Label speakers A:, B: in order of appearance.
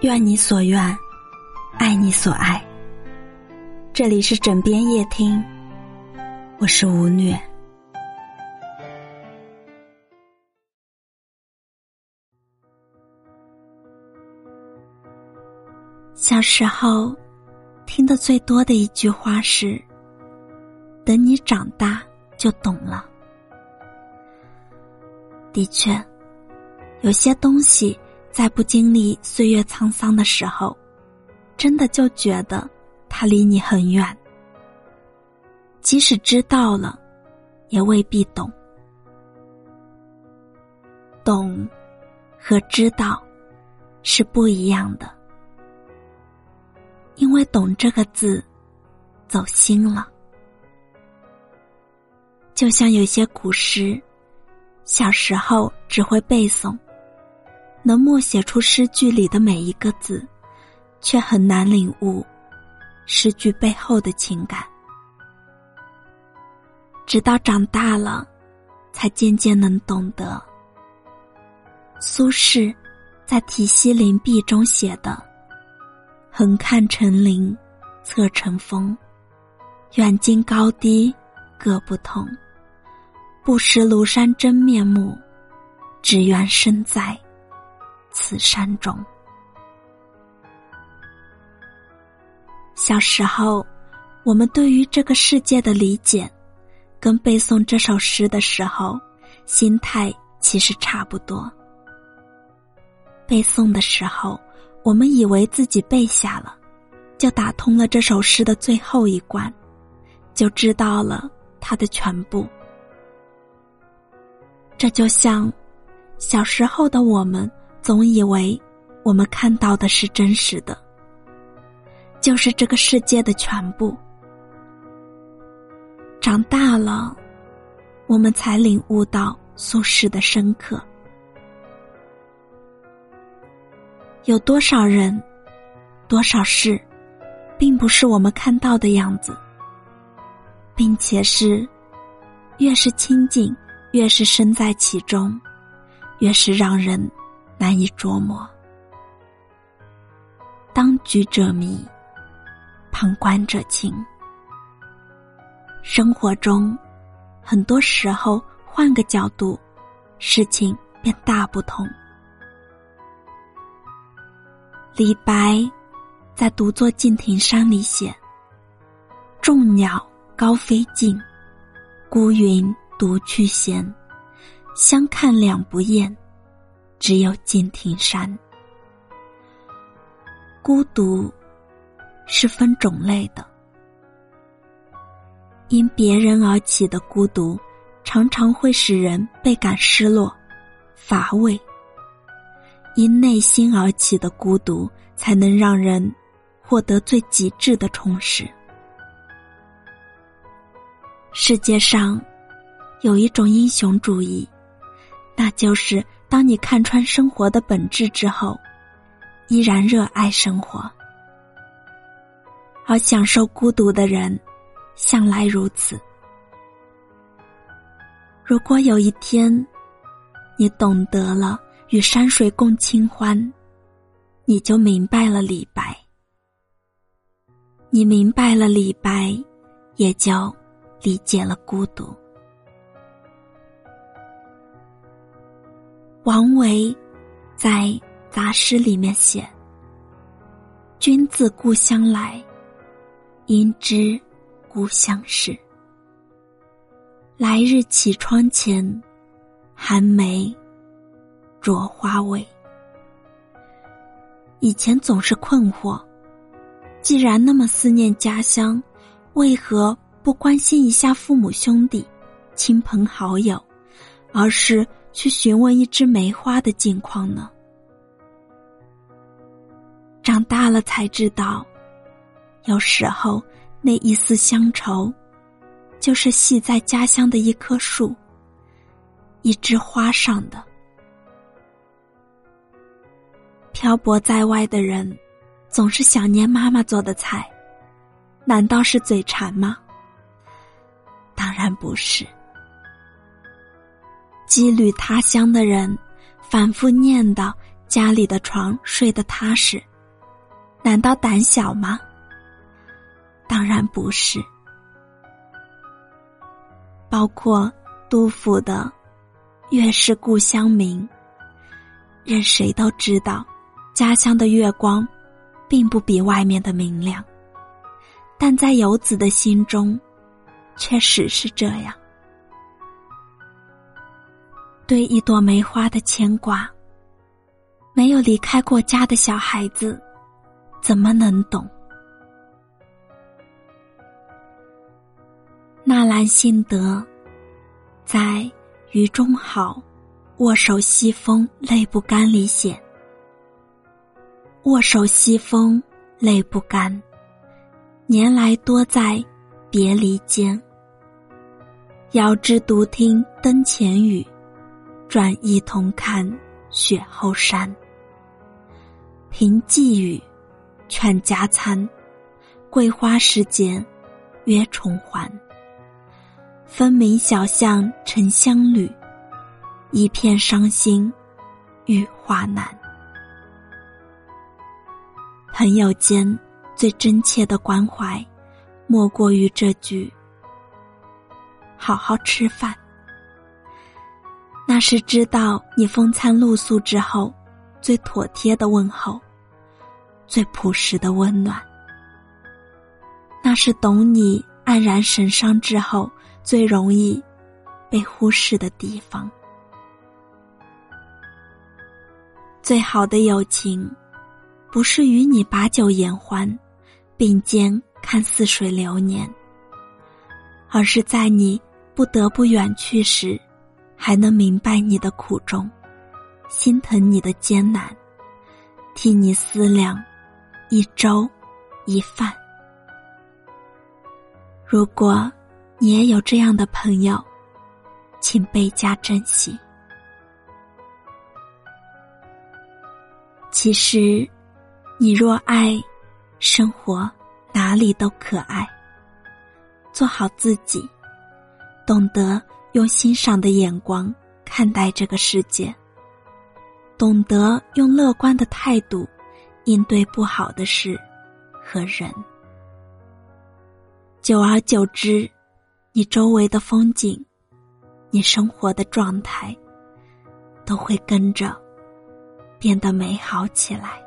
A: 愿你所愿，爱你所爱。这里是枕边夜听，我是吴虐。小时候，听的最多的一句话是：“等你长大就懂了。”的确，有些东西在不经历岁月沧桑的时候，真的就觉得它离你很远。即使知道了，也未必懂。懂和知道是不一样的。因为“懂”这个字，走心了。就像有些古诗，小时候只会背诵，能默写出诗句里的每一个字，却很难领悟诗句背后的情感。直到长大了，才渐渐能懂得。苏轼在《题西林壁》中写的。横看成岭侧成峰，远近高低各不同。不识庐山真面目，只缘身在此山中。小时候，我们对于这个世界的理解，跟背诵这首诗的时候，心态其实差不多。背诵的时候。我们以为自己背下了，就打通了这首诗的最后一关，就知道了它的全部。这就像小时候的我们，总以为我们看到的是真实的，就是这个世界的全部。长大了，我们才领悟到苏轼的深刻。有多少人，多少事，并不是我们看到的样子，并且是，越是亲近，越是身在其中，越是让人难以琢磨。当局者迷，旁观者清。生活中，很多时候换个角度，事情便大不同。李白在独坐敬亭山里写：“众鸟高飞尽，孤云独去闲。相看两不厌，只有敬亭山。”孤独是分种类的，因别人而起的孤独，常常会使人倍感失落、乏味。因内心而起的孤独，才能让人获得最极致的充实。世界上有一种英雄主义，那就是当你看穿生活的本质之后，依然热爱生活。而享受孤独的人，向来如此。如果有一天，你懂得了。与山水共清欢，你就明白了李白。你明白了李白，也就理解了孤独。王维在杂诗里面写：“君自故乡来，应知故乡事。来日绮窗前，寒梅。”著花未。以前总是困惑，既然那么思念家乡，为何不关心一下父母兄弟、亲朋好友，而是去询问一枝梅花的近况呢？长大了才知道，有时候那一丝乡愁，就是系在家乡的一棵树、一枝花上的。漂泊在外的人，总是想念妈妈做的菜，难道是嘴馋吗？当然不是。羁旅他乡的人，反复念叨家里的床睡得踏实，难道胆小吗？当然不是。包括杜甫的“月是故乡明”，任谁都知道，家乡的月光，并不比外面的明亮。但在游子的心中，确实是这样。对一朵梅花的牵挂，没有离开过家的小孩子，怎么能懂？纳兰性德在《余中好握手西风泪不干》里写：“握手西风泪不干，年来多在别离间。遥知独听灯前雨，转一同看雪后山。凭寄语，劝家餐，桂花时节约重还。”分明小巷沉香缕，一片伤心玉话难。朋友间最真切的关怀，莫过于这句“好好吃饭”。那是知道你风餐露宿之后，最妥帖的问候，最朴实的温暖。那是懂你黯然神伤之后。最容易被忽视的地方。最好的友情，不是与你把酒言欢，并肩看似水流年，而是在你不得不远去时，还能明白你的苦衷，心疼你的艰难，替你思量一粥一饭。如果。你也有这样的朋友，请倍加珍惜。其实，你若爱，生活哪里都可爱。做好自己，懂得用欣赏的眼光看待这个世界，懂得用乐观的态度应对不好的事和人，久而久之。你周围的风景，你生活的状态，都会跟着变得美好起来。